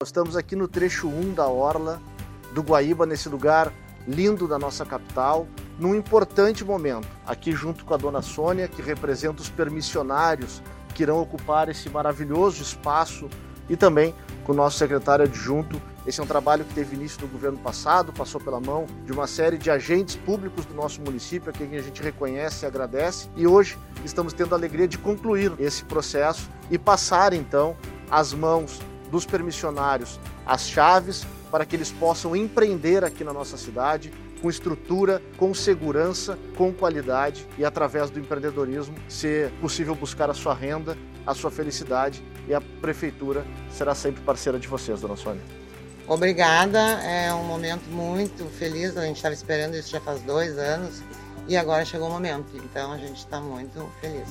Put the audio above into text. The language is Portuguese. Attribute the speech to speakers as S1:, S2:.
S1: Estamos aqui no trecho 1 da Orla do Guaíba, nesse lugar lindo da nossa capital, num importante momento, aqui junto com a dona Sônia, que representa os permissionários que irão ocupar esse maravilhoso espaço, e também com o nosso secretário adjunto. Esse é um trabalho que teve início no governo passado, passou pela mão de uma série de agentes públicos do nosso município, a quem a gente reconhece e agradece, e hoje estamos tendo a alegria de concluir esse processo e passar então as mãos dos permissionários as chaves para que eles possam empreender aqui na nossa cidade com estrutura, com segurança, com qualidade e através do empreendedorismo ser possível buscar a sua renda, a sua felicidade e a prefeitura será sempre parceira de vocês, dona Sônia.
S2: Obrigada, é um momento muito feliz, a gente estava esperando isso já faz dois anos e agora chegou o momento, então a gente está muito feliz.